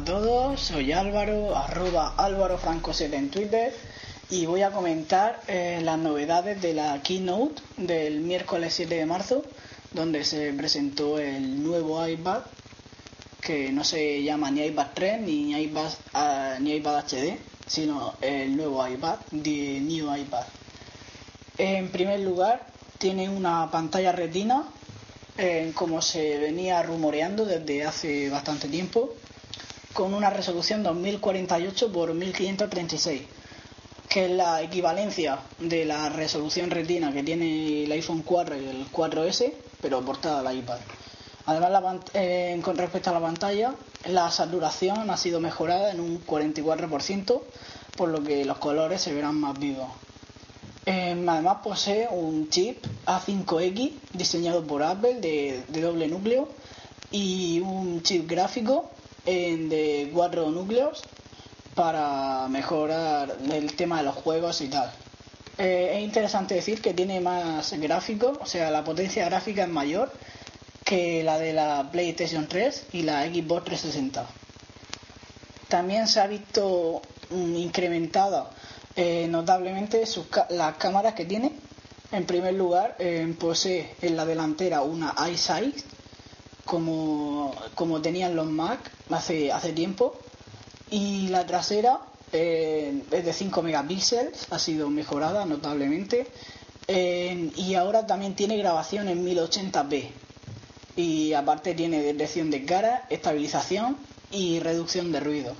a todos, soy Álvaro, arroba Álvaro Franco 7 en Twitter y voy a comentar eh, las novedades de la keynote del miércoles 7 de marzo, donde se presentó el nuevo iPad, que no se llama ni iPad 3 ni iPad, ah, ni iPad HD, sino el nuevo iPad, The New iPad. En primer lugar, tiene una pantalla retina como se venía rumoreando desde hace bastante tiempo, con una resolución 2048 por 1536, que es la equivalencia de la resolución retina que tiene el iPhone 4 y el 4S, pero portada al iPad. Además, eh, con respecto a la pantalla, la saturación ha sido mejorada en un 44%, por lo que los colores se verán más vivos. Em, además posee un chip A5X diseñado por Apple de, doble núcleo y un chip gráfico de cuatro núcleos para mejorar el tema de los juegos y tal. Eh, es interesante decir que tiene más gráficos, o sea, la potencia gráfica es mayor que la de la PlayStation 3 y la Xbox 360. También se ha visto mm, incrementada eh, notablemente las cámaras que tiene. En primer lugar, eh, posee en la delantera una iSight, como, como tenían los Mac hace, hace tiempo. Y la trasera eh, es de 5 megapíxeles, ha sido mejorada notablemente. y ahora también tiene grabación en 1080p. Y aparte tiene detección de cara, estabilización y reducción de ruido.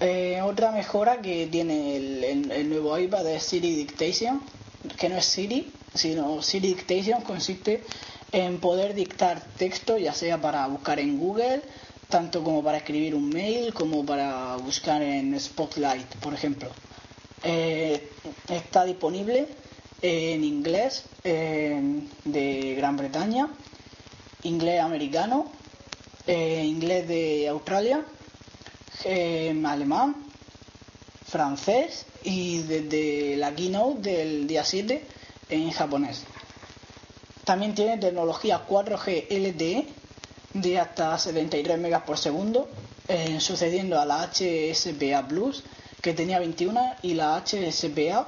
Eh, otra mejora que tiene el, nuevo iPad es Siri Dictation, que no es Siri, sino Siri Dictation consiste en poder dictar texto, ya sea para buscar en Google, tanto como para escribir un mail, como para buscar en Spotlight, por ejemplo. Eh, está disponible en inglés de Gran Bretaña, inglés americano, eh, inglés de Australia alemán, francés y desde la keynote del día 7 en japonés. También tiene tecnología 4G LTE de hasta 73 megas por segundo, eh, sucediendo a la HSPA Plus que tenía 21 y la HSPA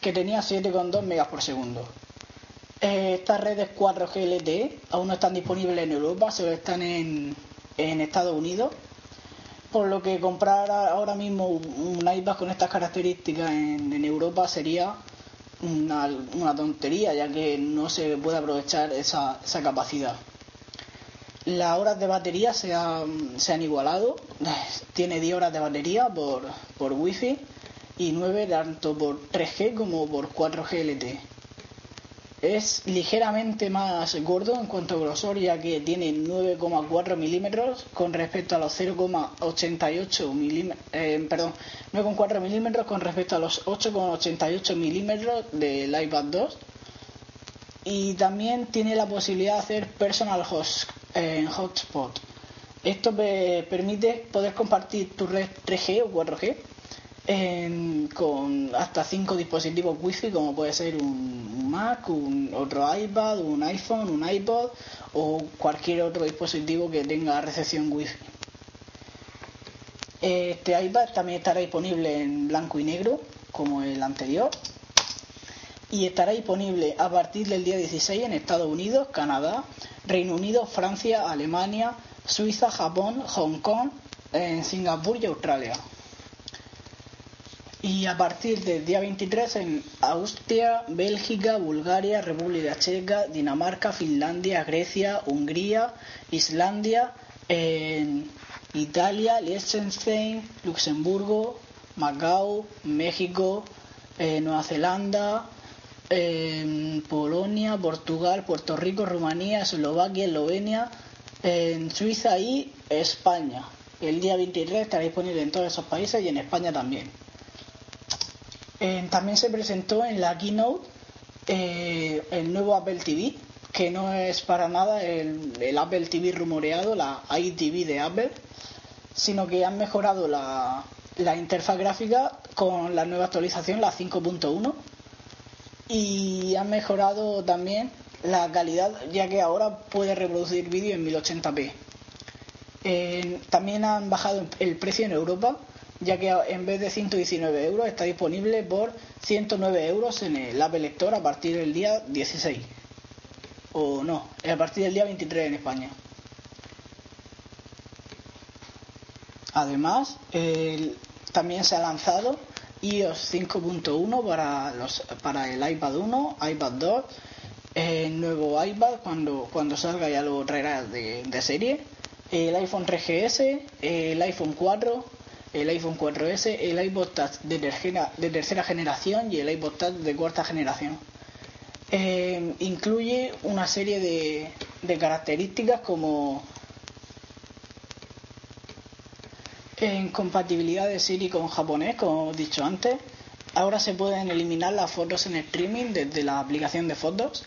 que tenía 7,2 megas por segundo. Eh, estas redes 4G LTE aún no están disponibles en Europa, solo están en, Estados Unidos por lo que comprar ahora mismo un iPad con estas características en, Europa sería una, tontería, ya que no se puede aprovechar esa, capacidad. Las horas de batería se han, se han igualado, tiene 10 horas de batería por, por Wi-Fi y 9 tanto por 3G como por 4G LTE. Es ligeramente más gordo en cuanto a grosor, ya que tiene 9,4 milímetros con respecto a los 0,88 milímetros, eh, perdón, 9,4 milímetros con respecto a los 8,88 milímetros del iPad 2. Y también tiene la posibilidad de hacer personal host, en hotspot. Esto permite poder compartir tu red 3G o 4G con hasta 5 dispositivos Wi-Fi, como puede ser un Mac, un otro iPad, un iPhone, un iPod o cualquier otro dispositivo que tenga recepción Wi-Fi. Este iPad también estará disponible en blanco y negro, como el anterior, y estará disponible a partir del día 16 en Estados Unidos, Canadá, Reino Unido, Francia, Alemania, Suiza, Japón, Hong Kong, en Singapur y Australia y a partir del día 23 en Austria, Bélgica, Bulgaria, República Checa, Dinamarca, Finlandia, Grecia, Hungría, Islandia, en Italia, Liechtenstein, Luxemburgo, Macao, México, eh, Nueva Zelanda, Polonia, Portugal, Puerto Rico, Rumanía, Eslovaquia, Eslovenia, en Suiza y España. El día 23 estará disponible en todos esos países y en España también. También se presentó en la keynote eh, el nuevo Apple TV, que no es para nada el, Apple TV rumoreado, la iTV de Apple, sino que han mejorado la, interfaz gráfica con la nueva actualización, la 5.1, y han mejorado también la calidad, ya que ahora puede reproducir vídeo en 1080p. Eh, también han bajado el precio en Europa, ya que en vez de 119 euros está disponible por 109 euros en el Apple Store a partir del día 16. O no, a partir del día 23 en España. Además, también se ha lanzado iOS 5.1 para, los, para el iPad 1, iPad 2, el nuevo iPad cuando, cuando salga ya lo traerá de, de serie, el iPhone 3GS, el iPhone 4, el iPhone 4S, el iPod de tercera, generación y el iPod Touch de cuarta generación. Eh, incluye una serie de, características como en compatibilidad de Siri con japonés, como he dicho antes. Ahora se pueden eliminar las fotos en streaming desde la aplicación de fotos.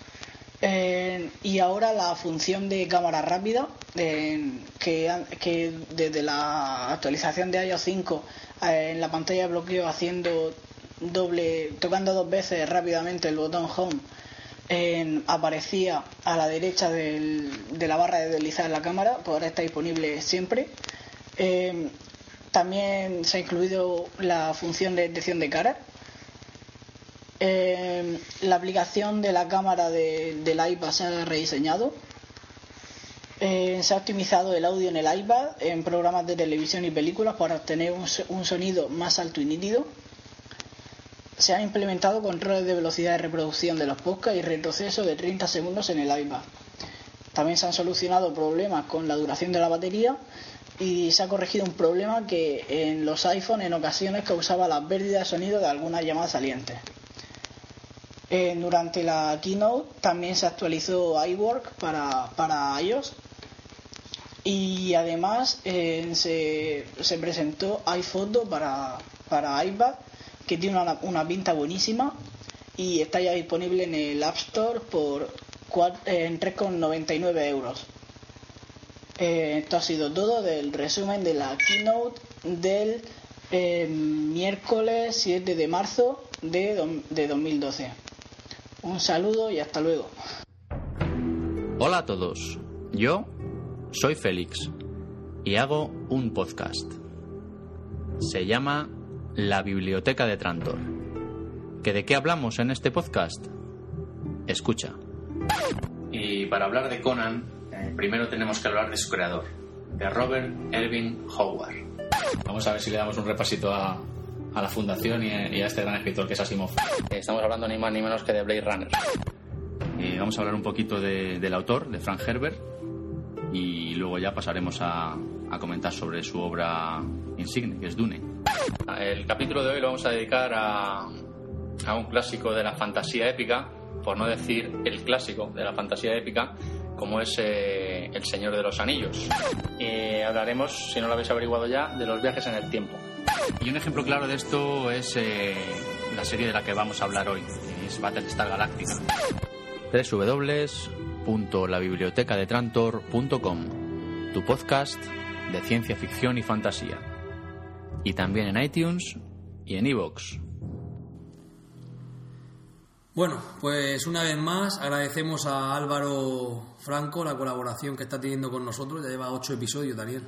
Eh, y ahora la función de cámara rápida, eh, que, desde la actualización de iOS 5 eh, en la pantalla de bloqueo haciendo doble, tocando dos veces rápidamente el botón Home, aparecía a la derecha de la barra de deslizar la cámara, pues ahora está disponible siempre. también se ha incluido la función de detección de cara eh, la aplicación de la cámara del iPad se ha rediseñado. Eh, se ha optimizado el audio en el iPad en programas de televisión y películas para obtener un, sonido más alto y nítido. Se han implementado controles de velocidad de reproducción de los podcasts y retroceso de 30 segundos en el iPad. También se han solucionado problemas con la duración de la batería y se ha corregido un problema que en los iPhones en ocasiones causaba la pérdida de sonido de algunas llamadas salientes. Eh, durante la keynote también se actualizó iWork para, para iOS y además eh, se, se, presentó iPhoto para, para iPad que tiene una, una, pinta buenísima y está ya disponible en el App Store por en 3,99 euros. Eh, esto ha sido todo del resumen de la keynote del miércoles 7 de marzo de, de 2012. Un saludo y hasta luego. Hola a todos, yo soy Félix y hago un podcast. Se llama La Biblioteca de Trantor. ¿Que de qué hablamos en este podcast? Escucha. Y para hablar de Conan, eh, primero tenemos que hablar de su creador, de Robert Erving Howard. Vamos a ver si le damos un repasito a, a la fundación y a, este gran escritor que es Asimov. Estamos hablando ni más ni menos que de Blade Runner. Y vamos a hablar un poquito del autor, de Frank Herbert, y luego ya pasaremos a, comentar sobre su obra insigne, que es Dune. El capítulo de hoy lo vamos a dedicar a, a un clásico de la fantasía épica, por no decir el clásico de la fantasía épica, como es eh, El Señor de los Anillos. Y hablaremos, si no lo habéis averiguado ya, de los viajes en el tiempo. Y un ejemplo claro de esto es eh, la serie de la que vamos a hablar hoy, es Battlestar Galactica. www.labibliotecadetrantor.com Tu podcast de ciencia ficción y fantasía. Y también en iTunes y en iVoox. Bueno, pues una vez más agradecemos a Álvaro Franco la colaboración que está teniendo con nosotros. Ya lleva ocho episodios, Daniel.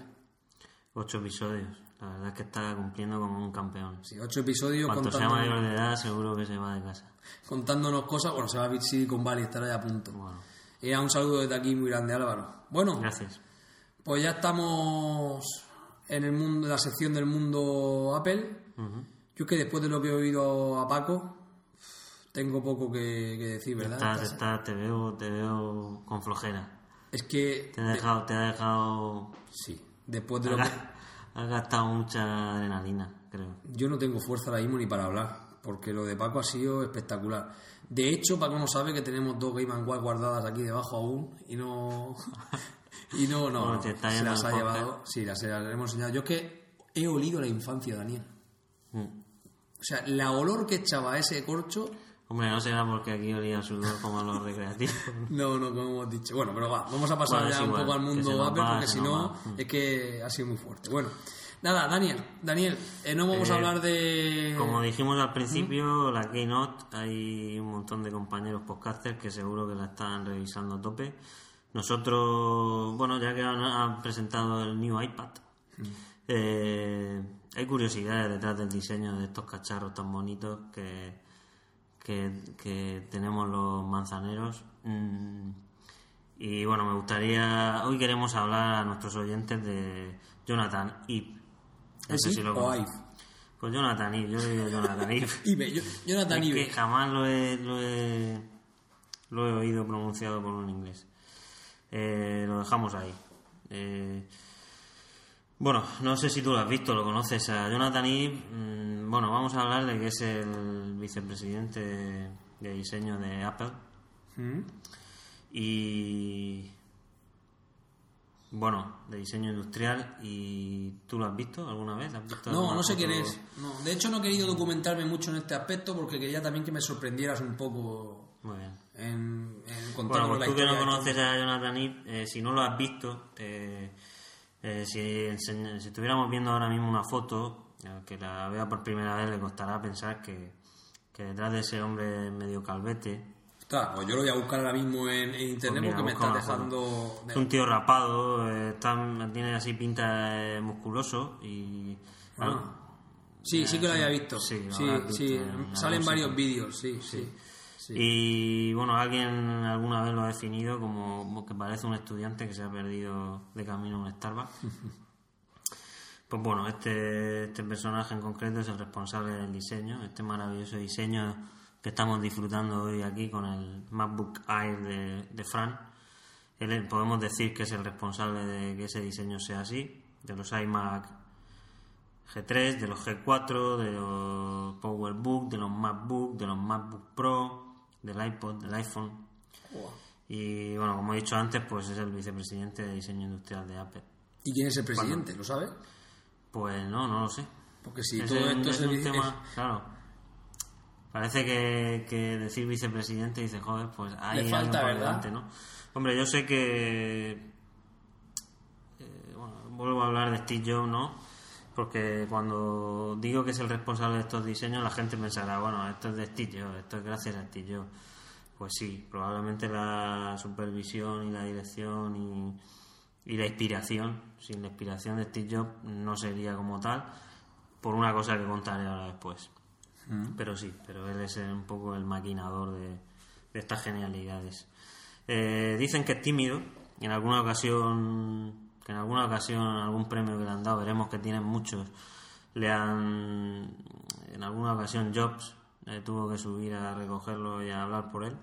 Ocho episodios. La verdad es que está cumpliendo como un campeón. Sí, ocho episodios. Cuando sea mayor de edad, seguro que se va de casa. Contándonos cosas, bueno, se va a ver con Valley, estará ya a punto. Bueno. Y un saludo desde aquí muy grande, Álvaro. Bueno, gracias. Pues ya estamos en el mundo, la sección del mundo Apple. Yo es que después de lo que he oído a Paco, tengo poco que, decir, ¿verdad? te, veo, te veo con flojera. Es que... Te ha dejado... Te ha dejado... Sí, después de lo que ha gastado mucha adrenalina, creo. Yo no tengo fuerza ahora mismo ni para hablar, porque lo de Paco ha sido espectacular. De hecho, Paco no sabe que tenemos dos Game Watch guardadas aquí debajo aún y no. y no, no. se las ha llevado. Sí, las, hemos enseñado. Yo es que he olido la infancia, Daniel. Mm. O sea, la olor que echaba ese corcho. Hombre, no será porque aquí olía sudor como los recreativos. no, no, como hemos dicho. Bueno, pero va, vamos a pasar ya un poco al mundo Apple porque si no, es que ha sido muy fuerte. Bueno, nada, Daniel, Daniel, eh, no vamos a eh, hablar de. Como dijimos al principio, la Keynote, hay un montón de compañeros podcasters que seguro que la están revisando a tope. Nosotros, bueno, ya que han, presentado el New iPad, mm. eh, hay curiosidades detrás del diseño de estos cacharros tan bonitos que, que, tenemos los manzaneros. Mm, y bueno, me gustaría. Hoy queremos hablar a nuestros oyentes de Jonathan Ive. No sé si lo? Pues Jonathan Ive, yo digo Jonathan Ive. Ive Jonathan Ive. Que jamás lo he, lo he, lo he oído pronunciado por un inglés. Eh, lo dejamos ahí. Eh, bueno, no sé si tú lo has visto, lo conoces a Jonathan Ive. Mm, bueno, vamos a hablar de que es el vicepresidente de diseño de Apple. ¿Mm? Y. Bueno, de diseño industrial. ¿Y tú lo has visto alguna vez? no, no sé quién es. No, de hecho, no he querido documentarme mucho en este aspecto porque quería también que me sorprendieras un poco. Muy bien. En, en bueno, pues tú que no conoces a Jonathan Ive, eh, si no lo has visto, eh, si, si, estuviéramos viendo ahora mismo una foto, eh, que la vea por primera vez, le costará pensar que, que detrás de ese hombre medio calvete, Claro, pues yo lo voy a buscar ahora mismo en, internet pues porque me está dejando. Es un tío rapado, eh, tiene así pinta musculoso y. Ah. Sí, sí que lo había visto. Sí, sí, Salen varios vídeos, sí, sí, Y bueno, alguien alguna vez lo ha definido como que parece un estudiante que se ha perdido de camino a un Starbucks. pues bueno, este, este personaje en concreto es el responsable del diseño, este maravilloso diseño que estamos disfrutando hoy aquí con el MacBook Air de, de Fran. Él, podemos decir que es el responsable de que ese diseño sea así, de los iMac G3, de los G4, de los PowerBook, de los MacBook, de los MacBook Pro, del iPod, del iPhone. Y bueno, como he dicho antes, pues es el vicepresidente de diseño industrial de Apple. ¿Y quién es el presidente? ¿Lo sabe? Pues no, no lo sé. Porque si todo esto es, un tema, claro, Parece que, que decir vicepresidente dice, joder, pues hay Le falta, ¿verdad? ¿no? Hombre, yo sé que. Eh, bueno, vuelvo a hablar de Steve Jobs, ¿no? Porque cuando digo que es el responsable de estos diseños, la gente pensará, bueno, esto es de Steve Jobs, esto es gracias a Steve Jobs. Pues sí, probablemente la supervisión y la dirección y, y la inspiración, sin la inspiración de Steve Jobs no sería como tal, por una cosa que contaré ahora después. Mm. Pero sí, pero él es un poco el maquinador de, estas genialidades. Eh, dicen que es tímido, en alguna ocasión, que en alguna ocasión, algún premio que le han dado, veremos que tienen muchos, le han, en alguna ocasión Jobs eh, tuvo que subir a recogerlo y a hablar por él.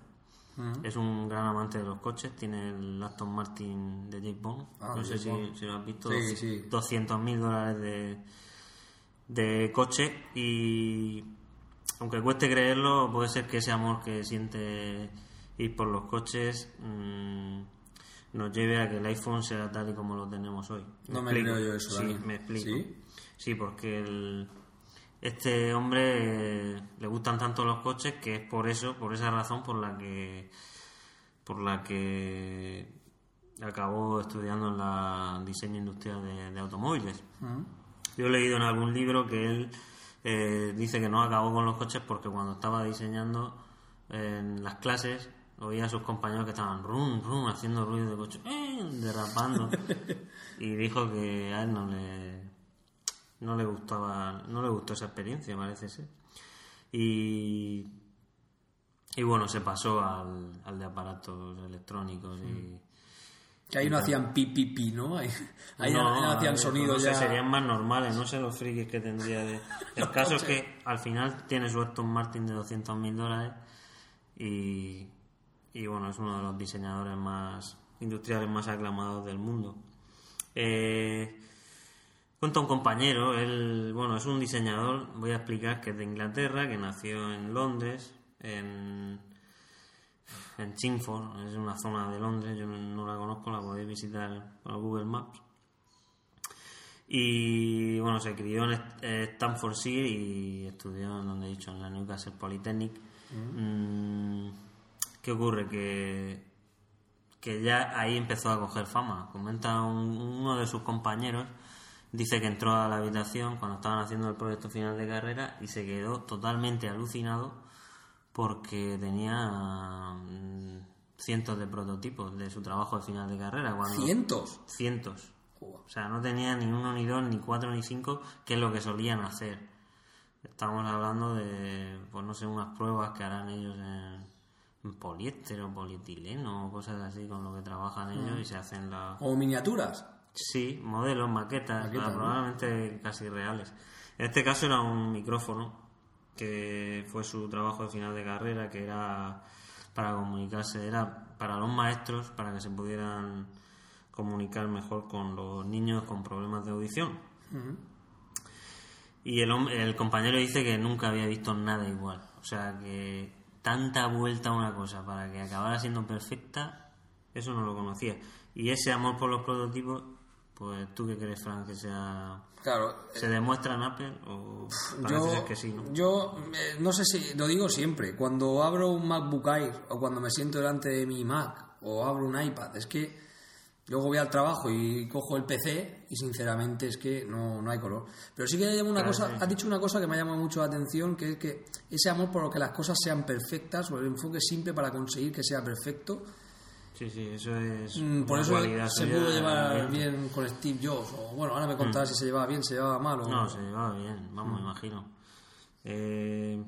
Es un gran amante de los coches, tiene el Aston Martin de Jake Bond. Ah, no sé si, lo has visto, sí, 200 mil dólares de, de coche y aunque cueste creerlo, puede ser que ese amor que siente ir por los coches mm, nos lleve a que el iPhone sea tal y como lo tenemos hoy. no me creo yo eso. Sí, me explico. ¿Sí? porque este hombre le gustan tanto los coches que es por eso, por esa razón por la que por la que acabó estudiando en la diseño industrial de, automóviles. Yo he leído en algún libro que él eh, dice que no acabó con los coches porque cuando estaba diseñando en las clases oía a sus compañeros que estaban rum, rum, haciendo ruido de coche, eh, derrapando. y dijo que a él no le, no le gustaba, no le gustó esa experiencia, parece ser. Y, y bueno, se pasó al, al de aparatos electrónicos y que ahí no hacían pi, pi, pi, ¿no? Ahí, no, hacían sonidos ya. serían más normales, no sé los frikis que tendría de... El caso es que al final tiene su Aston Martin de 200 mil dólares y, y bueno, es uno de los diseñadores más industriales más aclamados del mundo. Eh, cuenta un compañero, él, bueno, es un diseñador, voy a explicar que es de Inglaterra, que nació en Londres, en en Chingford, es una zona de Londres, yo no la conozco, la podéis visitar por Google Maps. Y bueno, se crió en Stanfordshire y estudió, en donde he dicho, en la Newcastle Polytechnic. Mm, ¿Qué ocurre? Que, que ya ahí empezó a coger fama. Comenta uno de sus compañeros, dice que entró a la habitación cuando estaban haciendo el proyecto final de carrera y se quedó totalmente alucinado porque tenía mm, cientos de prototipos de su trabajo de final de carrera. Cuando, ¿Cientos? Cientos. O sea, no tenía ni uno, ni dos, ni cuatro, ni cinco, que es lo que solían hacer. Estamos hablando de, pues no sé, unas pruebas que harán ellos en, poliéster o polietileno o cosas así con lo que trabajan ellos y se hacen las... ¿O miniaturas? Sí, modelos, maquetas, probablemente casi reales. En este caso era un micrófono, que fue su trabajo de final de carrera, que era para comunicarse, era para los maestros, para que se pudieran comunicar mejor con los niños con problemas de audición. Y el, el compañero dice que nunca había visto nada igual. O sea, que tanta vuelta a una cosa para que acabara siendo perfecta, eso no lo conocía. Y ese amor por los prototipos, pues tú qué crees, Frank, que sea... Claro. ¿Se demuestra en Apple o parece yo, que sí, no? Yo eh, no sé si, lo digo siempre, cuando abro un MacBook Air o cuando me siento delante de mi Mac o abro un iPad, es que Luego voy al trabajo y cojo el PC y sinceramente es que no, no hay color. Pero sí que hay una cosa, has dicho una cosa que me ha llamado mucho la atención, que es que ese amor por lo que las cosas sean perfectas, o el enfoque simple para conseguir que sea perfecto. Sí, sí, eso es. Mm, por eso se pudo llevar bien. con Steve Jobs. O bueno, ahora me contarás mm. si se llevaba bien, se llevaba mal o. No, se llevaba bien, vamos, mm. imagino. Eh,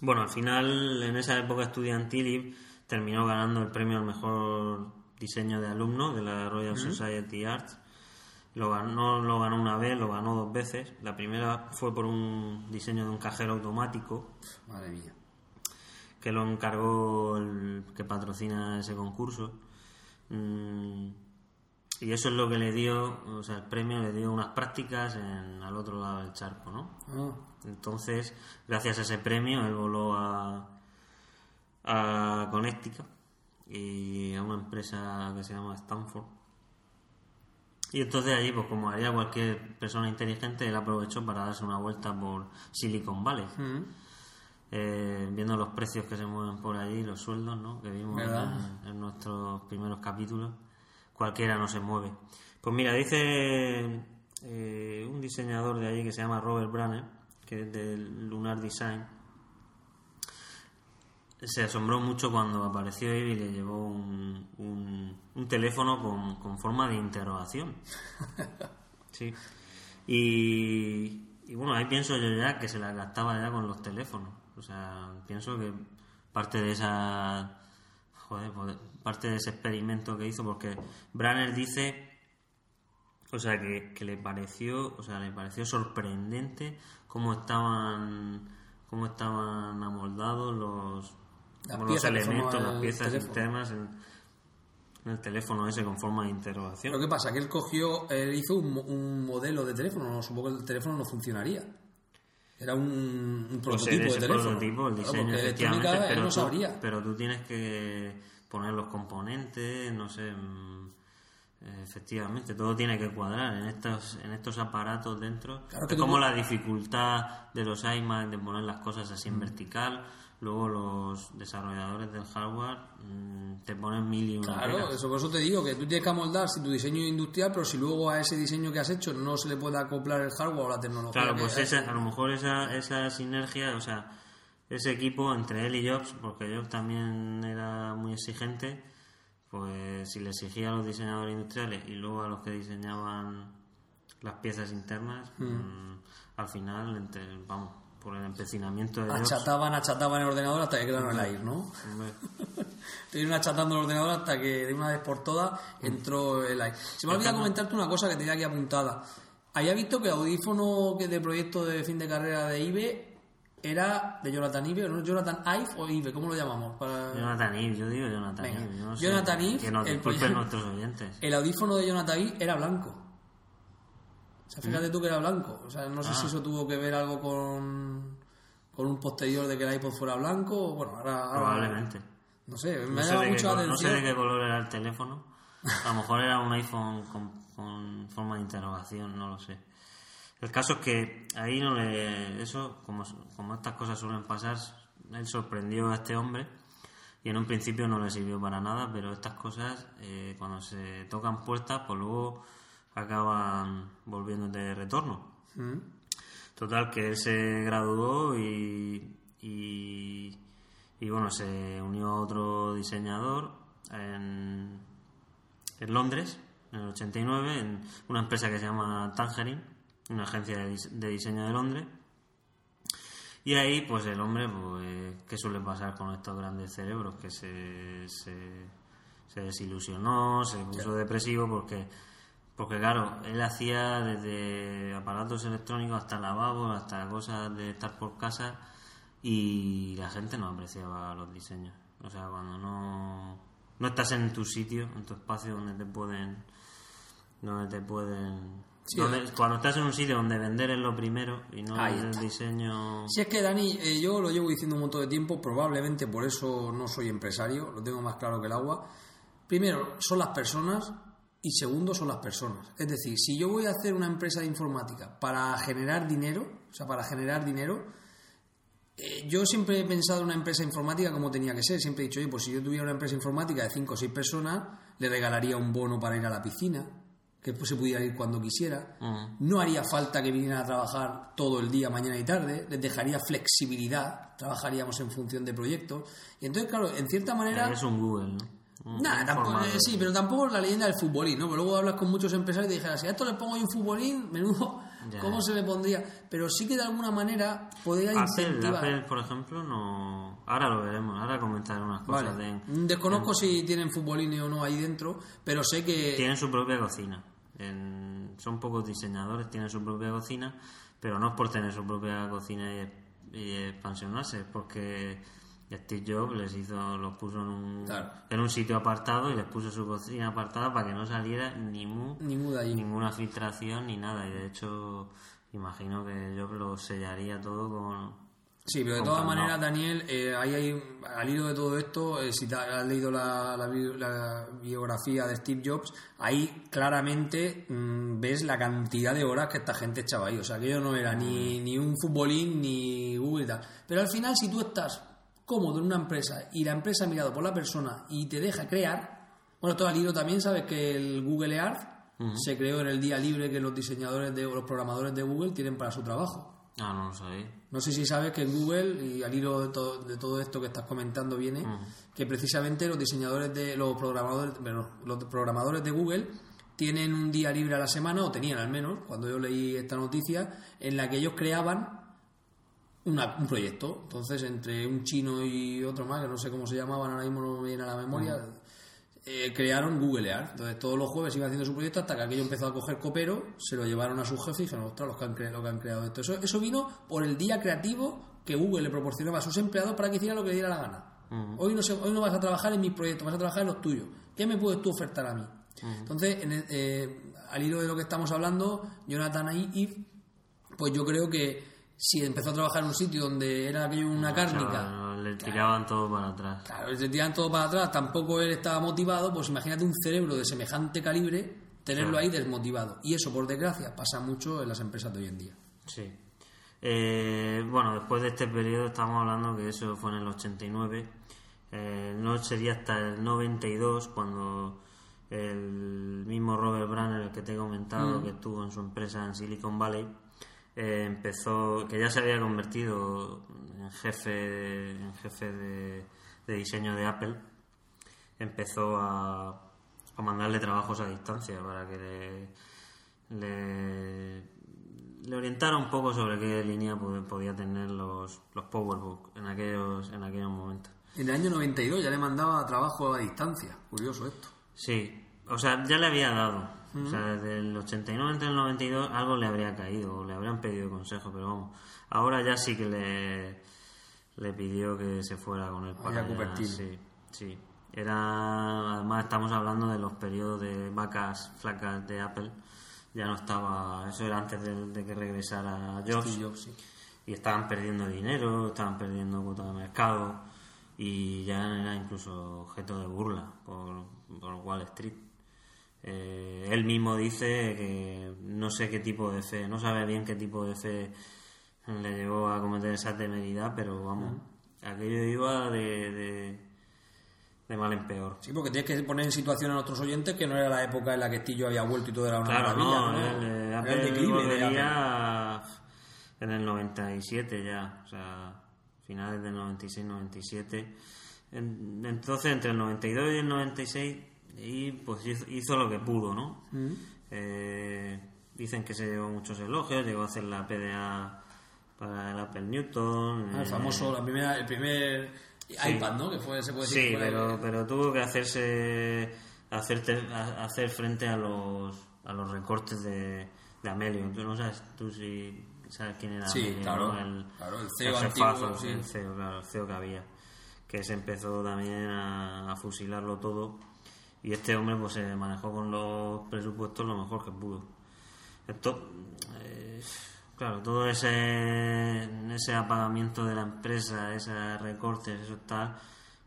bueno, al final, en esa época estudiantil, terminó ganando el premio al mejor diseño de alumno de la Royal Society Arts. Lo ganó, lo ganó una vez, lo ganó dos veces. La primera fue por un diseño de un cajero automático. Madre mía. Que lo encargó el que patrocina ese concurso. Mm, y eso es lo que le dio, o sea, el premio le dio unas prácticas en, al otro lado del charco, ¿no? Ah. Entonces, gracias a ese premio, él voló a, a Connecticut y a una empresa que se llama Stanford. Y entonces allí, pues como haría cualquier persona inteligente, él aprovechó para darse una vuelta por Silicon Valley. Mm. Eh, viendo los precios que se mueven por allí, los sueldos, ¿no? Que vimos en, nuestros primeros capítulos. Cualquiera no se mueve. Pues mira, dice eh, un diseñador de allí que se llama Robert Branner, que es del Lunar Design, se asombró mucho cuando apareció Ivy y le llevó un, un, teléfono con, con, forma de interrogación. Sí. Y, y, bueno, ahí pienso yo ya que se la gastaba ya con los teléfonos. O sea, pienso que parte de esa. Joder, pues, parte de ese experimento que hizo, porque Branner dice. O sea, que, que le pareció. O sea, le pareció sorprendente cómo estaban. cómo estaban amoldados los los elementos, las piezas, sistemas en, el teléfono ese con forma de interrogación. Lo que pasa que él cogió, él hizo un, modelo de teléfono, no, supongo que el teléfono no funcionaría. Era un, un pues prototipo de teléfono. prototipo, el diseño, efectivamente, pero, tú, pero tú tienes que poner los componentes, no sé, mm, efectivamente, todo tiene que cuadrar en estos, en estos aparatos dentro. es como la dificultad de los iMac de poner las cosas así en mm. vertical luego los desarrolladores del hardware mm, te ponen mil y una Claro, eso por eso te digo que tú tienes que amoldar si tu diseño es industrial, pero si luego a ese diseño que has hecho no se le puede acoplar el hardware o la tecnología. Claro, pues esa, a lo mejor esa, esa sinergia, o sea, ese equipo entre él y Jobs, porque Jobs también era muy exigente, pues si le exigía a los diseñadores industriales y luego a los que diseñaban las piezas internas, mm. Mm, al final, entre, vamos, por el empecinamiento de Achataban, achataban el ordenador hasta que quedaron en la ir, ¿no? Estuvieron achatando el ordenador hasta que de una vez por todas entró el aire. Se me olvidado comentarte una cosa que tenía aquí apuntada. Había visto que el audífono que de proyecto de fin de carrera de IBE era de Jonathan Ive, ¿no? Jonathan Ive o Ive, ¿cómo lo llamamos? Para... Jonathan Ive, yo digo Jonathan Ive. no Jonathan Ive, que nos disculpen nuestros oyentes. El audífono de Jonathan Ive era blanco. O sea, fíjate tú que era blanco. O sea, no sé si ah. eso tuvo que ver algo con, con un posterior de que el iPod fuera blanco. O, bueno, ahora, Probablemente. No sé, me ha llamado mucho la atención. No sé de qué color era el teléfono. A lo mejor era un iPhone con, forma de interrogación, no lo sé. El caso es que ahí no le. Eso, como, como estas cosas suelen pasar, él sorprendió a este hombre y en un principio no le sirvió para nada, pero estas cosas, eh, cuando se tocan puertas, pues luego acaban volviendo de retorno. Total, que él se graduó y, y, Y bueno, se unió a otro diseñador en, en Londres, en el 89, en una empresa que se llama Tangerine, una agencia de, diseño de Londres. Y ahí, pues el hombre, pues, ¿qué suele pasar con estos grandes cerebros? Que se, se, desilusionó, se puso depresivo porque, porque, claro, él hacía desde aparatos electrónicos hasta lavabos, hasta cosas de estar por casa y la gente no apreciaba los diseños. O sea, cuando no, no estás en tu sitio, en tu espacio donde te pueden donde te pueden cuando estás en un sitio donde vender es lo primero y no el diseño. Si es que Dani, eh, yo lo llevo diciendo un montón de tiempo, probablemente por eso no soy empresario, lo tengo más claro que el agua. Primero, son las personas y segundo, son las personas. Es decir, si yo voy a hacer una empresa de informática para generar dinero, o sea, para generar dinero, eh, yo siempre he pensado en una empresa informática como tenía que ser. Siempre he dicho, oye, pues si yo tuviera una empresa informática de 5 o 6 personas, le regalaría un bono para ir a la piscina, que se pudiera ir cuando quisiera. No haría falta que vinieran a trabajar todo el día, mañana y tarde. Les dejaría flexibilidad. Trabajaríamos en función de proyectos. Y entonces, claro, en cierta manera... Es un Google, ¿no? Nada, tampoco, eh, sí, pero tampoco la leyenda del futbolín, ¿no? Pero luego hablas con muchos empresarios y te dijeras, si a esto le pongo yo un futbolín, menudo, ¿cómo se le pondría? Pero sí que de alguna manera podría incentivar... Apple, por ejemplo, no... Ahora lo veremos, ahora comentaré unas cosas. Desconozco si tienen futbolín o no ahí dentro, pero sé que... Tienen su propia cocina son pocos diseñadores, tienen su propia cocina, pero no es por tener su propia cocina y, expansionarse, es porque Steve Jobs les hizo, los puso en un, en un sitio apartado y les puso su cocina apartada para que no saliera ni ninguna filtración ni nada. Y de hecho, imagino que Jobs lo sellaría todo con Sí, pero de todas maneras, Daniel, eh, ahí hay, al hilo de todo esto, eh, si te has leído la, la, biografía de Steve Jobs, ahí claramente mm, ves la cantidad de horas que esta gente echaba ahí. O sea, aquello no era ni, mm. ni un futbolín ni Google y tal. Pero al final, si tú estás cómodo en una empresa y la empresa ha mirado por la persona y te deja crear, bueno, todo al hilo también sabes que el Google Earth se creó en el día libre que los diseñadores de, o los programadores de Google tienen para su trabajo. Ah, no lo sabéis. No sé si sabes que Google, y al hilo de todo, de todo esto que estás comentando viene, que precisamente los diseñadores de los programadores, bueno, los programadores de Google tienen un día libre a la semana, o tenían al menos, cuando yo leí esta noticia, en la que ellos creaban un proyecto. Entonces, entre un chino y otro más, que no sé cómo se llamaban, ahora mismo no me viene a la memoria, eh, crearon Google Earth. Entonces todos los jueves iban haciendo su proyecto hasta que aquello empezó a coger copero, se lo llevaron a su jefe y dijeron, ostras, los que han, creado, que han creado esto. Eso, eso vino por el día creativo que Google le proporcionaba a sus empleados para que hicieran lo que le diera la gana. hoy, no hoy no vas a trabajar en mis proyectos, vas a trabajar en los tuyos. ¿Qué me puedes tú ofertar a mí? Entonces, eh, al hilo de lo que estamos hablando, Jonathan y pues yo creo que si empezó a trabajar en un sitio donde era una cárnica. le tiraban todo para atrás. Claro, le tiraban todo para atrás, tampoco él estaba motivado, pues imagínate un cerebro de semejante calibre, tenerlo ahí desmotivado. Y eso, por desgracia, pasa mucho en las empresas de hoy en día. Sí. Eh, bueno, después de este periodo estamos hablando que eso fue en el 89. Eh, no sería hasta el 92 cuando el mismo Robert Branner, el que te he comentado, mm. que estuvo en su empresa en Silicon Valley, eh, empezó, que ya se había convertido en jefe, en jefe de, diseño de Apple, empezó a, a, mandarle trabajos a distancia para que le, le, orientara un poco sobre qué línea podía tener los, los PowerBook en aquellos, en aquellos momentos. En el año 92 ya le mandaba trabajo a distancia, curioso esto. Sí, o sea, ya le había dado o sea, desde el 89 hasta el 92 algo le habría caído o le habrían pedido consejo, pero vamos, ahora ya sí que le, le pidió que se fuera con el para Sí, sí. Era, además estamos hablando de los periodos de vacas flacas de Apple. Ya no estaba, eso era antes de, que regresara Jobs. Y estaban perdiendo dinero, estaban perdiendo cuota de mercado y ya era incluso objeto de burla por, por Wall Street. Eh, él mismo dice que no sé qué tipo de fe, no sabe bien qué tipo de fe le llevó a cometer esa temeridad, pero vamos, aquello iba de, de, mal en peor. Sí, porque tienes que poner en situación a otros oyentes que no era la época en la que Estillo había vuelto y todo era una maravilla. No, ¿no? El, declive en el 97 ya, o sea, finales del 96-97. Entonces, entre el 92 y el 96, y pues hizo, lo que pudo, ¿no? Mm. Eh, dicen que se llevó muchos elogios, llegó a hacer la PDA para el Apple Newton. Ah, el famoso, la primera, el primer iPad, ¿no? Que fue, se puede decir. Sí, pero, pero tuvo que hacerse, hacer frente a los, a los recortes de, de Amelio. Tú no sabes, tú si sabes quién era sí, claro, el, claro, el CEO antiguo, sí. el CEO, claro, el CEO que había. Que se empezó también a, a fusilarlo todo. Y este hombre pues se manejó con los presupuestos lo mejor que pudo. Esto, eh, Claro, todo ese, ese apagamiento de la empresa, esos recortes, eso tal,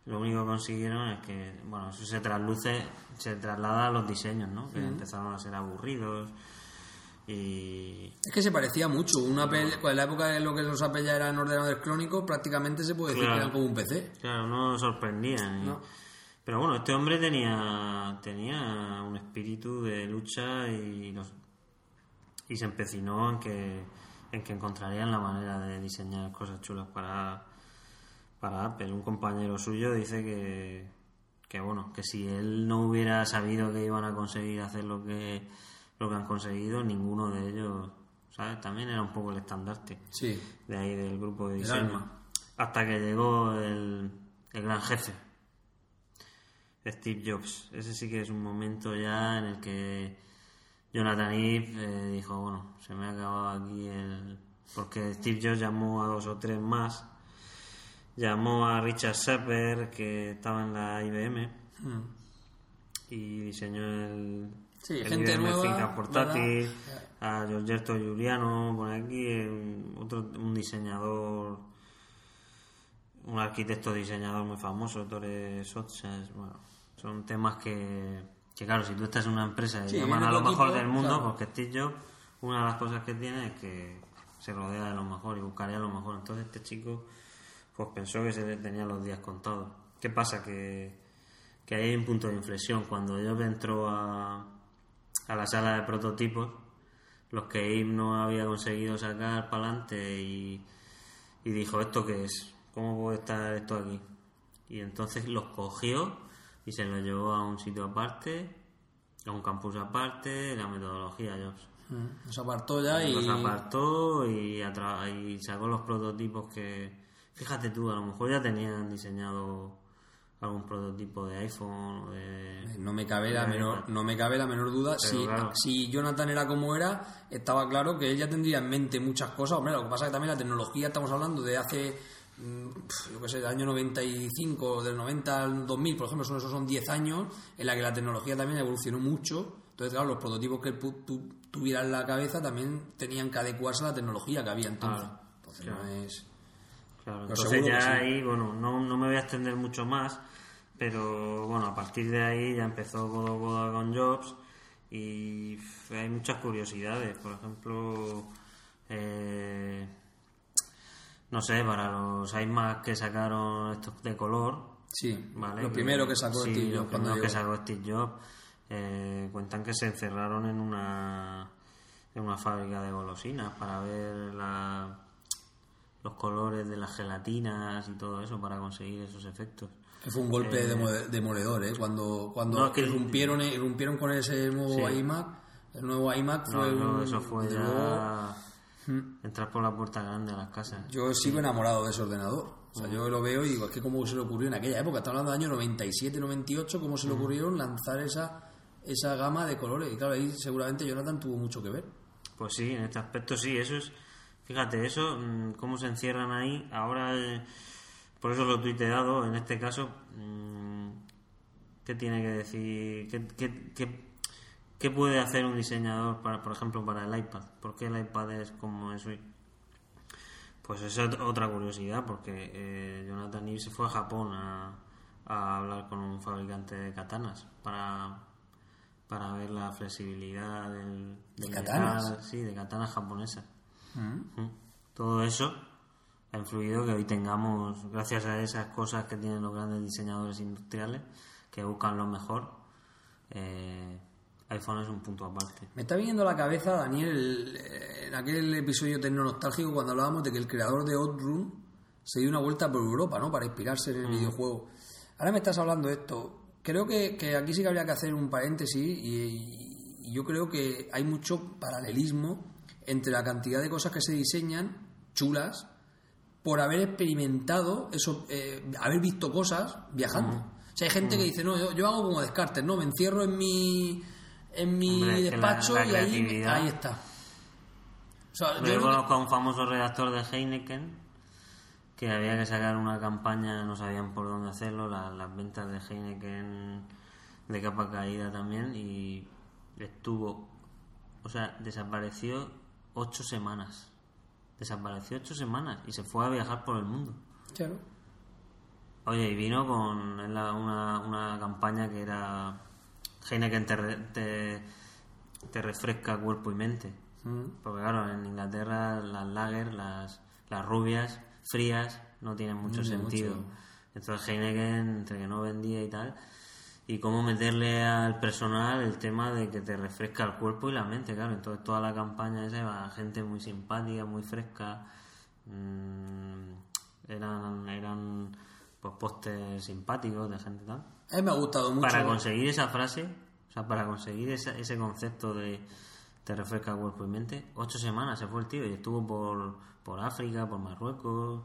lo único que consiguieron es que, bueno, eso se trasluce, se traslada a los diseños, ¿no? Que empezaron a ser aburridos y... Es que se parecía mucho. Una Apple, en la época de lo que los Apple ya eran ordenadores clónicos, prácticamente se puede decir que eran como un PC. Claro, no sorprendían. Pero bueno, este hombre tenía, tenía un espíritu de lucha y, y se empecinó en que en que encontrarían la manera de diseñar cosas chulas para, para Apple. Un compañero suyo dice que, que bueno, que si él no hubiera sabido que iban a conseguir hacer lo que lo que han conseguido, ninguno de ellos, ¿sabes? También era un poco el estandarte sí. de ahí del grupo de diseño. Hasta que llegó el, el gran jefe, Steve Jobs. Ese sí que es un momento ya en el que Jonathan Ive eh, dijo, bueno, se me ha acabado aquí el... Porque Steve Jobs llamó a dos o tres más. Llamó a Richard Shepard, que estaba en la IBM, y diseñó el, sí, gente nueva, portátil. A Giorgetto Giuliano, por aquí, un, otro, un diseñador, un arquitecto diseñador muy famoso, Torres Sochas. Bueno, son temas que que claro, si tú estás en una empresa y llaman a lo mejor del mundo, porque Steve Jobs, una de las cosas que tiene es que se rodea de lo mejor y buscaría lo mejor. Entonces este chico pues pensó que se tenía los días contados. ¿Qué pasa? Que, que hay un punto de inflexión. Cuando Jobs entró a, a la sala de prototipos, los que Abe no había conseguido sacar para adelante y, y dijo, ¿esto qué es? ¿Cómo puede estar esto aquí? Y entonces los cogió y se lo llevó a un sitio aparte, a un campus aparte, la metodología Jobs. Mm, se apartó ya y... Los apartó y, y sacó los prototipos que... Fíjate tú, a lo mejor ya tenían diseñado algún prototipo de iPhone de, no me cabe la menor no me cabe la menor duda. Si, si Jonathan era como era estaba claro que él ya tendría en mente muchas cosas. Hombre lo que pasa es que también la tecnología estamos hablando de hace yo qué sé, del año 95, del 90 al 2000, por ejemplo, son, esos son 10 años en la que la tecnología también evolucionó mucho. Entonces, claro, los prototipos que tú tuvieras en la cabeza también tenían que adecuarse a la tecnología que había entonces. entonces no es... Claro, entonces ya ahí, bueno, no, no me voy a extender mucho más, pero bueno, a partir de ahí ya empezó codo codo con Jobs y hay muchas curiosidades. Por ejemplo, eh, no sé, para los iMac que sacaron estos de color. Sí, ¿vale? lo primero que sacó Steve Jobs. Lo que sacó Steve Jobs. Eh, cuentan que se encerraron en una, en una fábrica de golosinas para ver la, los colores de las gelatinas y todo eso para conseguir esos efectos. Que fue un golpe eh, demoledor, ¿eh? Cuando, cuando irrumpieron, irrumpieron con ese nuevo iMac, el nuevo iMac fue no, eso fue ya... Entrar por la puerta grande a las casas. Yo sigo enamorado de ese ordenador. O sea, yo lo veo y digo, es que cómo se le ocurrió en aquella época, estamos hablando del año 97, 98, cómo se le ocurrieron lanzar esa, esa gama de colores. Y claro, ahí seguramente Jonathan tuvo mucho que ver. Pues sí, en este aspecto sí, eso es, fíjate, eso, mm, cómo se encierran ahí, ahora, eh, por eso lo he tuiteado, en este caso, mm, ¿qué tiene que decir? ¿Qué, qué, qué ¿Qué puede hacer un diseñador, para, por ejemplo, para el iPad? ¿Por qué el iPad es como es hoy? Pues esa es otra curiosidad, porque eh, Jonathan Ive se fue a Japón a, hablar con un fabricante de katanas para, para ver la flexibilidad del, ¿De katanas? sí, de katanas japonesas. Mm. Todo eso ha influido que hoy tengamos, gracias a esas cosas que tienen los grandes diseñadores industriales, que buscan lo mejor, eh, iPhone es un punto aparte. Me está viniendo a la cabeza, Daniel, en aquel episodio tecno nostálgico cuando hablábamos de que el creador de Outroom se dio una vuelta por Europa, ¿no? Para inspirarse en el videojuego. Ahora me estás hablando de esto. Creo que, aquí sí que habría que hacer un paréntesis y, yo creo que hay mucho paralelismo entre la cantidad de cosas que se diseñan chulas por haber experimentado eso, eh, haber visto cosas viajando. O sea, hay gente que dice, no, yo, hago como Descartes, no, me encierro en mi, en mi despacho y ahí, ahí está. yo conozco a un famoso redactor de Heineken que había que sacar una campaña, no sabían por dónde hacerlo, las ventas de Heineken de capa caída también y estuvo, o sea, desapareció ocho semanas. Desapareció ocho semanas y se fue a viajar por el mundo. Claro. Oye, y vino con una, una campaña que era Heineken te, te, refresca cuerpo y mente. Mm. Porque claro, en Inglaterra las lager, las, las rubias, frías, no tienen mucho sentido. Entonces Heineken, entre que no vendía y tal, y cómo meterle al personal el tema de que te refresca el cuerpo y la mente, claro. Entonces toda la campaña esa iba gente muy simpática, muy fresca. Mm, eran eran pues postes simpáticos de gente tal. A mí me ha gustado mucho. Para conseguir esa frase, o sea, para conseguir ese concepto de te refresca cuerpo y mente, ocho semanas se fue el tío y estuvo por, por África, por Marruecos.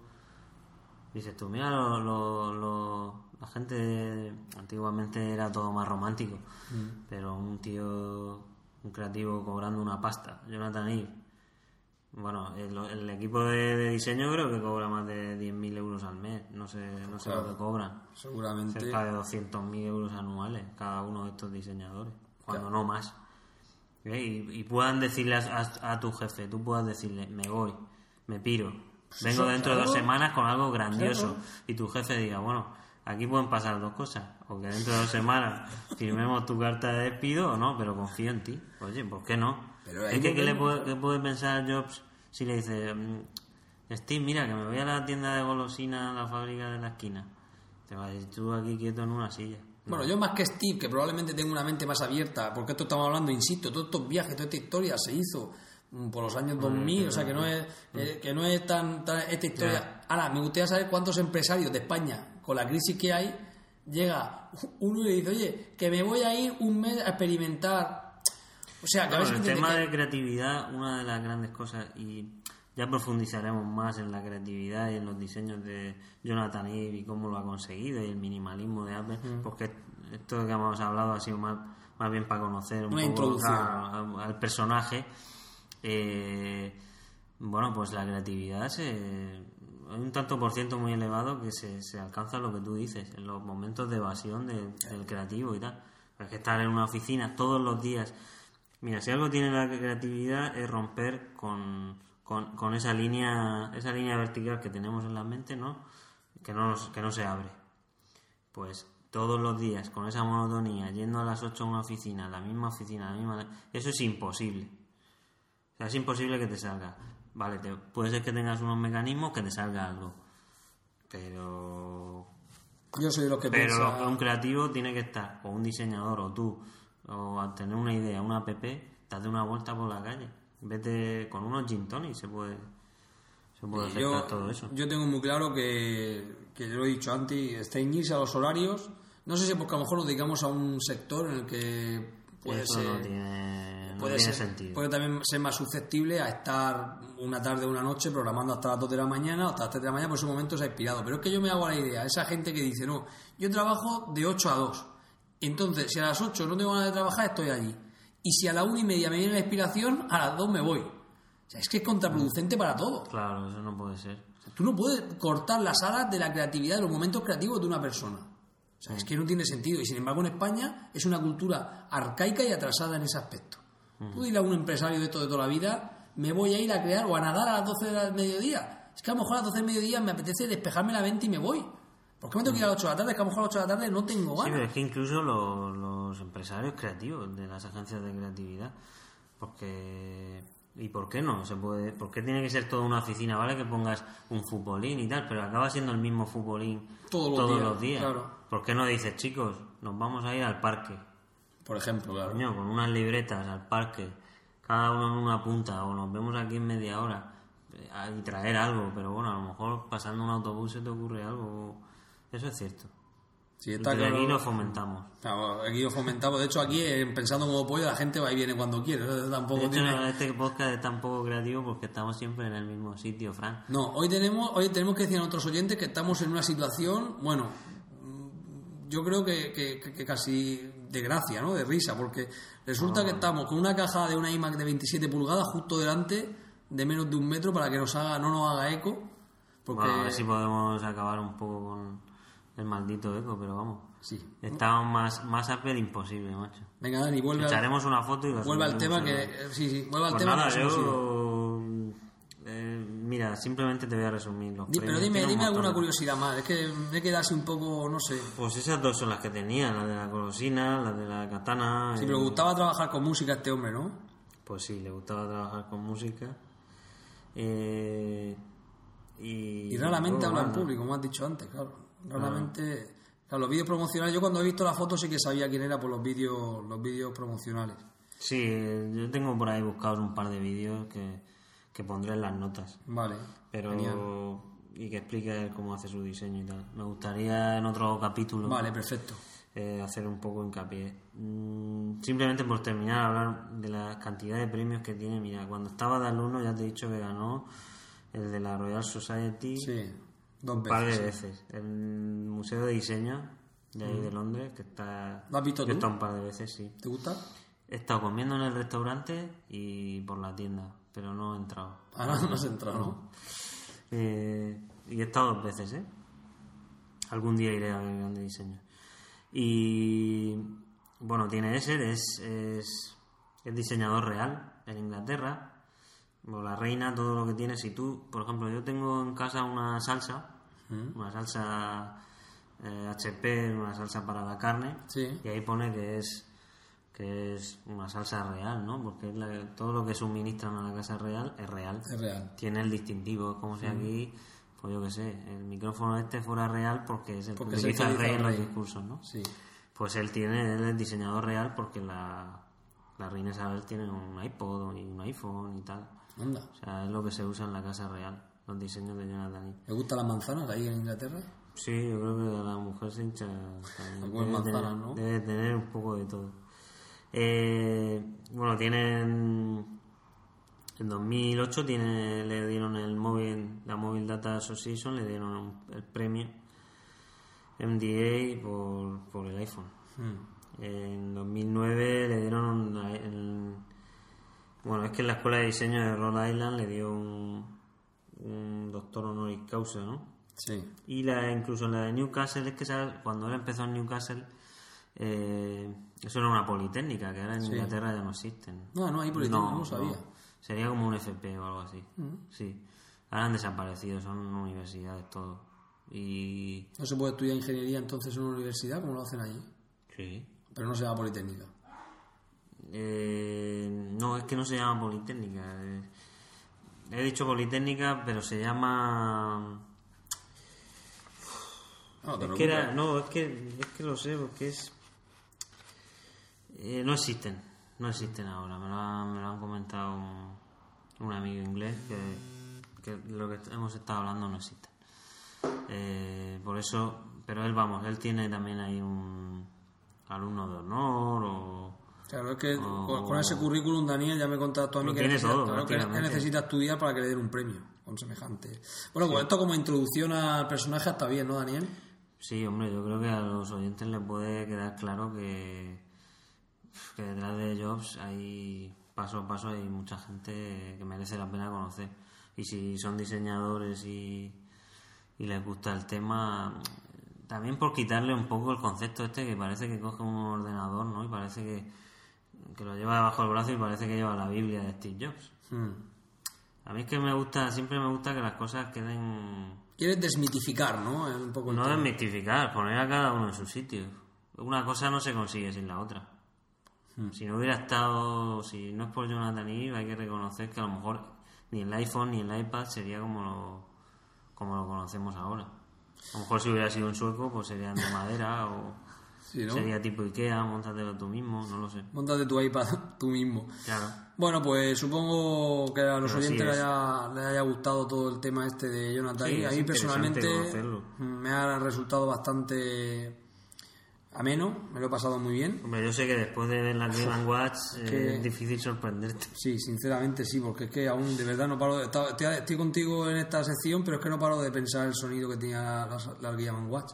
Dices tú, mira, lo, la gente antiguamente era todo más romántico, mm. pero un tío, un creativo cobrando una pasta, Jonathan Eve. Bueno, el, equipo de, diseño creo que cobra más de 10.000 euros al mes, no sé, no sé lo que cobran. Seguramente. Cerca de 200.000 euros anuales cada uno de estos diseñadores, cuando no más. ¿Eh? Y, puedan decirle a, tu jefe, tú puedas decirle, me voy, me piro, pues vengo dentro de dos semanas con algo grandioso. Y tu jefe diga, bueno, aquí pueden pasar dos cosas. O que dentro de dos semanas firmemos tu carta de despido o no, pero confío en ti. Oye, ¿por qué no? Es que, ¿qué, le puede, puede pensar Jobs si le dice, mm, Steve, mira, que me voy a la tienda de golosina, a la fábrica de la esquina? Te vas a decir tú aquí quieto en una silla. Bueno, yo más que Steve, que probablemente tengo una mente más abierta, porque esto estamos hablando, insisto, todos estos viajes, toda esta historia se hizo mm, por los años 2000, o sea que no es, eh, que no es tan, esta historia. Ahora, me gustaría saber cuántos empresarios de España, con la crisis que hay, llega uno y le dice, oye, que me voy a ir un mes a experimentar. O sea, el tema de creatividad, una de las grandes cosas, y ya profundizaremos más en la creatividad y en los diseños de Jonathan Ive y cómo lo ha conseguido y el minimalismo de Apple, porque esto que hemos hablado ha sido más, más bien para conocer un poco al personaje. Eh, bueno, pues la creatividad se, hay un tanto por ciento muy elevado que se, se alcanza lo que tú dices, en los momentos de evasión del creativo y tal. Es que estar en una oficina todos los días. Mira, si algo tiene la creatividad es romper con con, con esa línea esa línea vertical que tenemos en la mente no que no que no se abre. Pues todos los días con esa monotonía yendo a las 8 a una oficina la misma oficina la misma eso es imposible. O sea es imposible que te salga. Vale te, puede ser que tengas unos mecanismos que te salga algo pero yo soy lo que pero un creativo tiene que estar o un diseñador o tú o al tener una idea una app date una vuelta por la calle Vete con unos gin tonic se puede, se puede yo, todo eso. Yo tengo muy claro que, que lo he dicho antes, ceñirse a los horarios. No sé si porque a lo mejor nos dedicamos a un sector en el que puede ser. No tiene, puede ser, sentido. Puede también ser más susceptible a estar una tarde o una noche programando hasta las 2 de la mañana hasta las 3 de la mañana, por ese momento se ha inspirado. Pero es que yo me hago la idea, esa gente que dice, no, yo trabajo de 8 a 2. Entonces, si a las 8 no tengo ganas de trabajar, estoy allí y si a la una y media me viene la inspiración, a las dos me voy. O sea, es que es contraproducente para todo. Claro, eso no puede ser. tú no puedes cortar las alas de la creatividad, de los momentos creativos de una persona. O sea, es que no tiene sentido. Y sin embargo, en España es una cultura arcaica y atrasada en ese aspecto. Tú dile a un empresario de esto de toda la vida, me voy a ir a crear o a nadar a las 12 del mediodía. Es que a lo mejor a las 12 del mediodía me apetece despejarme la mente y me voy. ¿Por qué me tengo que ir a las 8 de la tarde? Que a lo mejor a las 8 de la tarde no tengo ganas. Sí, pero es que incluso los, empresarios creativos de las agencias de creatividad, porque... ¿Y por qué no? se puede ¿Por qué tiene que ser toda una oficina? Vale que pongas un futbolín y tal, pero acaba siendo el mismo futbolín todos los días. ¿Por qué no dices, chicos, nos vamos a ir al parque? Por ejemplo, claro. con unas libretas al parque, cada uno en una punta, o nos vemos aquí en media hora eh, y traer algo, pero bueno, a lo mejor pasando un autobús se te ocurre algo. Eso es cierto. Sí, está y aquí lo fomentamos. aquí lo fomentamos. De hecho, aquí, eh, pensando como pollo, la gente va y viene cuando quiere. Tampoco de hecho, este podcast es tan poco creativo porque estamos siempre en el mismo sitio, Frank. No, hoy tenemos, hoy tenemos que decir a nuestros oyentes que estamos en una situación, bueno, yo creo que, que, casi de gracia, ¿no? De risa, porque resulta que estamos con una caja de una iMac de 27 pulgadas justo delante de menos de un metro para que nos haga, no nos haga eco. Porque... a ver si podemos acabar un poco con el maldito eco, pero vamos. Sí. Estamos más, más Apple imposible, macho. Venga, Dani, vuelve Echaremos una foto y Vuelve al tema que... Sí, sí, vuelve al pues tema nada, yo... Eh, mira, simplemente te voy a resumir los Pero dime, dime alguna curiosidad más, es que me quedase un poco, no sé. Pues esas dos son las que tenía, la de la colosina, la de la katana. Sí, pero le gustaba trabajar con música a este hombre, ¿no? Pues sí, le gustaba trabajar con música. Eh, y, y raramente habla en público, como has dicho antes, claro. Raramente. Claro, los vídeos promocionales, yo cuando he visto la foto sí que sabía quién era por los vídeos, los vídeos promocionales. Sí, yo tengo por ahí buscados un par de vídeos que que pondré en las notas. Vale. Pero. Y que explique cómo hace su diseño y tal. Me gustaría en otro capítulo. Vale, perfecto. Eh, hacer un poco hincapié. Mm, simplemente por terminar, hablar de la cantidad de premios que tiene. Mira, cuando estaba de alumno ya te he dicho que ganó el de la Royal Society. Sí, dos Un par de veces. El Museo de Diseño de ahí de Londres, que está. ¿Lo has visto tú? un par de veces, sí. ¿Te gusta? He estado comiendo en el restaurante y por la tienda pero no he entrado. Ahora no has entrado, ¿no? Eh, y he estado dos veces, ¿eh? Algún día iré a ver grande diseño. Y bueno, tiene ese, es, es, diseñador real en Inglaterra. O la reina, todo lo que tiene. Si tú, por ejemplo, yo tengo en casa una salsa, mm. una salsa HP, eh, una salsa para la carne, y ahí pone que es que es una salsa real, ¿no? Porque todo lo que suministran a la casa real es real. Es real. Tiene el distintivo, es como si aquí, pues yo qué sé, el micrófono este fuera real porque es el que utiliza el rey en los discursos, ¿no? Sí. Pues él tiene, él es diseñador real porque la, la reina Isabel tiene un iPod y un iPhone y tal. Anda. O sea, es lo que se usa en la casa real, los diseños de Jonathan. ¿Le gustan las manzanas ahí en Inglaterra? Sí, yo creo que la mujer se hincha. manzanas, ¿no? Debe tener un poco de todo. Eh, bueno, tienen. En 2008 tiene, le dieron el móvil, la Mobile Data Association, le dieron el premio MDA por, por el iPhone. Hmm. En 2009 le dieron el, bueno, es que en la escuela de diseño de Rhode Island le dio un, un doctor honoris causa, ¿no? Sí. Y la, incluso la de Newcastle, es que cuando él empezó en Newcastle, eh, eso era una politécnica, que ahora en Inglaterra ya no existen. No, no hay politécnica, no, sabía. Sería como un FP o algo así. Mm. Sí. Ahora han desaparecido, son universidades todo. Y... ¿No se puede estudiar ingeniería entonces en una universidad como lo hacen allí? Sí. Pero no se llama politécnica. Eh, no, es que no se llama politécnica. Eh, he dicho politécnica, pero se llama... No, es que era, no, es que, es que lo sé, porque es eh, no existen, no existen ahora. Me lo, han, comentado un, amigo inglés que, lo que hemos estado hablando no existe. Eh, por eso, pero él, vamos, él tiene también ahí un alumno de honor o. Claro, es que con, ese currículum, Daniel, ya me contaste a mí que, necesita, que, necesita estudiar para que le den un premio con semejante. Bueno, pues esto como introducción al personaje está bien, ¿no, Daniel? Sí, hombre, yo creo que a los oyentes les puede quedar claro que, que detrás de Jobs hay paso a paso hay mucha gente que merece la pena conocer. Y si son diseñadores y, y les gusta el tema, también por quitarle un poco el concepto este que parece que coge un ordenador, ¿no? Y parece que, que lo lleva debajo del brazo y parece que lleva la Biblia de Steve Jobs. Hmm. A mí es que me gusta, siempre me gusta que las cosas queden... Quieres desmitificar, ¿no? Un poco no desmitificar, poner a cada uno en su sitio. Una cosa no se consigue sin la otra. Hmm. Si no hubiera estado, si no es por Jonathan Ive, hay que reconocer que a lo mejor ni el iPhone ni el iPad sería como lo, como lo conocemos ahora. A lo mejor si hubiera sido un sueco, pues serían de madera o, Sería tipo Ikea, montatelo tú mismo, no lo sé. Montate tu iPad tú mismo. Claro. Bueno, pues supongo que a los oyentes les haya, gustado todo el tema este de Jonathan. a mí personalmente me ha resultado bastante ameno, me lo he pasado muy bien. Hombre, yo sé que después de ver la Game Watch eh, es difícil sorprenderte. Sí, sinceramente sí, porque es que aún de verdad no paro de... Estoy contigo en esta sección, pero es que no paro de pensar el sonido que tenía la, la Game Watch.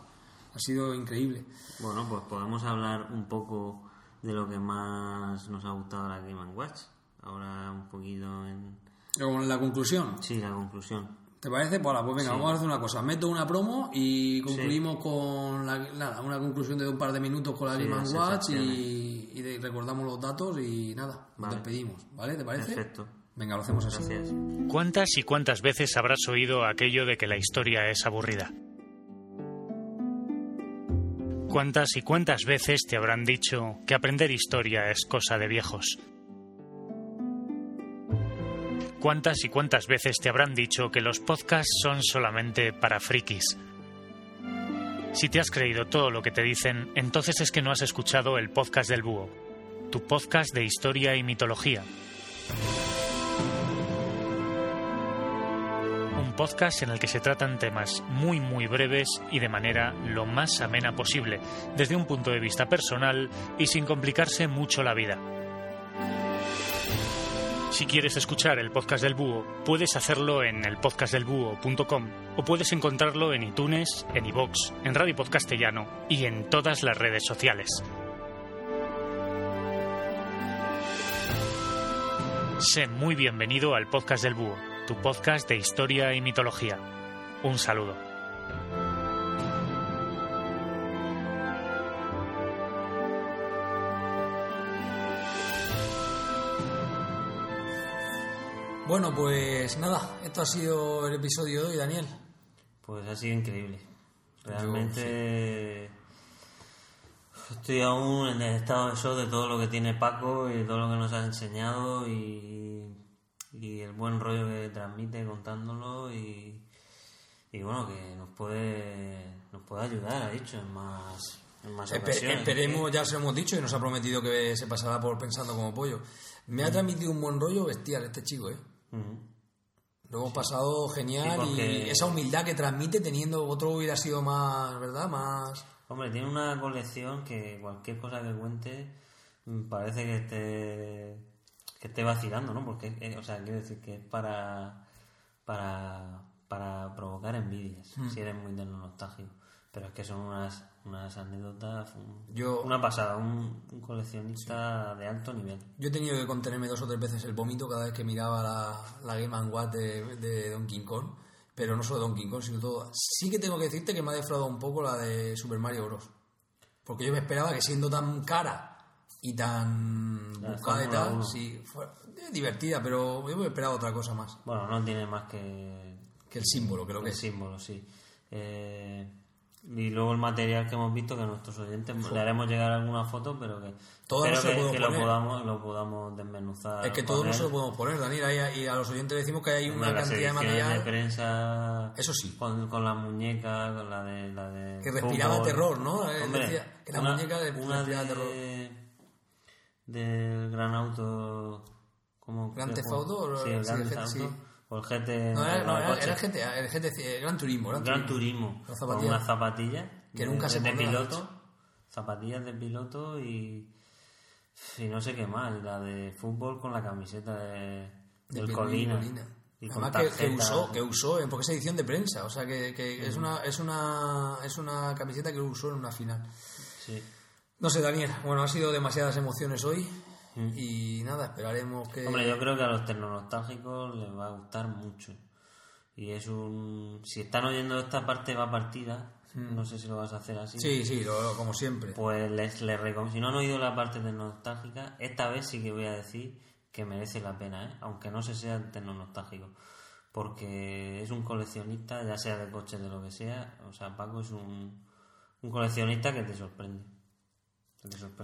Ha sido increíble. Bueno, pues podemos hablar un poco de lo que más nos ha gustado la Game Watch. Ahora un poquito en... ¿Con la conclusión? Sí, la conclusión. ¿Te parece? Pues, pues venga, vamos a hacer una cosa. Meto una promo y concluimos con la, una conclusión de un par de minutos con la Game Watch y, recordamos los datos y nada, nos despedimos. ¿Vale? ¿Te parece? Perfecto. Venga, lo hacemos así. ¿Cuántas y cuántas veces habrás oído aquello de que la historia es aburrida? ¿Cuántas y cuántas veces te habrán dicho que aprender historia es cosa de viejos? ¿Cuántas y cuántas veces te habrán dicho que los podcasts son solamente para frikis? Si te has creído todo lo que te dicen, entonces es que no has escuchado el podcast del Búho, tu podcast de historia y mitología. Podcast en el que se tratan temas muy muy breves y de manera lo más amena posible, desde un punto de vista personal y sin complicarse mucho la vida. Si quieres escuchar el podcast del búho, puedes hacerlo en elpodcastdelbúho.com o puedes encontrarlo en iTunes, en iVoox, en Radio Podcastellano y en todas las redes sociales. Sé muy bienvenido al podcast del búho, tu podcast de historia y mitología. Un saludo. Bueno, pues nada, esto ha sido el episodio de hoy, Daniel. Pues ha sido increíble. Realmente estoy aún en el estado de shock de todo lo que tiene Paco y de todo lo que nos ha enseñado y, el buen rollo que transmite contándolo y, bueno, que nos puede, nos puede ayudar, ha dicho, en más, en más ocasiones. Esperemos, ya se lo hemos dicho y nos ha prometido que se pasará por pensando como pollo. Me ha transmitido un buen rollo bestial este chico, ¿eh? Lo hemos pasado genial y esa humildad que transmite teniendo otro hubiera sido más, ¿verdad? Más... Hombre, tiene una colección que cualquier cosa que cuente mm, parece que esté, que esté vacilando, ¿no? Porque, eh, o sea, quiero decir que es para, para, para provocar envidias, mm. si eres muy de nostálgico. Pero es que son unas, unas anécdotas, yo, una pasada, un, coleccionista de alto nivel. Yo he tenido que contenerme dos o tres veces el vómito cada vez que miraba la, la Game Watch de, de Donkey Kong, pero no solo Donkey Kong, sino todo. Sí que tengo que decirte que me ha defraudado un poco la de Super Mario Bros. Porque yo me esperaba que siendo tan cara y tan buscada y tal, sí, fue divertida, pero yo me esperaba otra cosa más. Bueno, no tiene más que... Que el símbolo, creo que el símbolo, sí. Eh y luego el material que hemos visto que a nuestros oyentes le haremos llegar alguna foto pero que todo que, lo podamos lo podamos desmenuzar es que todo no se lo podemos poner Daniel y a los oyentes le decimos que hay una cantidad de material de prensa eso sí. con, con las muñecas con la de, la de que respiraba terror ¿no? Eh, decía que la muñeca de, una respiraba terror del gran auto como Gran Theft Auto sí, el Gran sí, o el GT. No, era, no, era, el GT, el GT, el Gran Turismo. Gran, Gran Turismo. Con unas zapatillas. Que de, nunca se De piloto. Zapatillas de piloto y. Y no sé qué más. La de fútbol con la camiseta de, del Colina. Y Además que, que, usó, que usó, porque es edición de prensa, o sea que, que es, una, es, una, es una camiseta que usó en una final. Sí. No sé, Daniel, bueno, ha sido demasiadas emociones hoy. Mm. Y nada, esperaremos que. Hombre, yo creo que a los tecnonostágicos les va a gustar mucho. Y es un. Si están oyendo esta parte va partida, mm. no sé si lo vas a hacer así. Sí, sí, como siempre. Pues les, les recomiendo. Si no han oído la parte tecnonostágica, esta vez sí que voy a decir que merece la pena, ¿eh? aunque no se sea tecnonostágico. Porque es un coleccionista, ya sea de coches, de lo que sea. O sea, Paco es un, un coleccionista que te sorprende.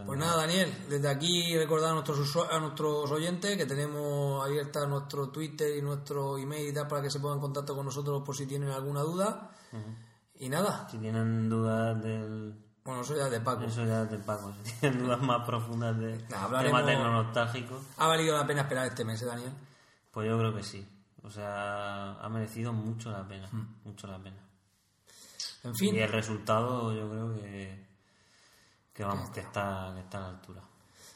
Pues nada, Daniel, desde aquí recordar a nuestros, a nuestros oyentes que tenemos abierta nuestro Twitter y nuestro email y tal para que se pongan en contacto con nosotros por si tienen alguna duda. Y nada. Si tienen dudas del, Bueno, eso ya es de Paco. Eso ya es de Paco. Si tienen dudas más profundas de nah, materno nostálgico. ¿Ha valido la pena esperar este mes, eh, Daniel? Pues yo creo que sí. O sea, ha merecido mucho la pena. Hmm. Mucho la pena. En fin. Y el resultado yo creo que, que vamos, que está, que está a la altura.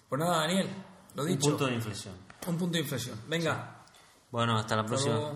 Pues nada, Daniel, lo dicho. Un punto de inflexión. Un punto de inflexión. Venga. Bueno, hasta la próxima.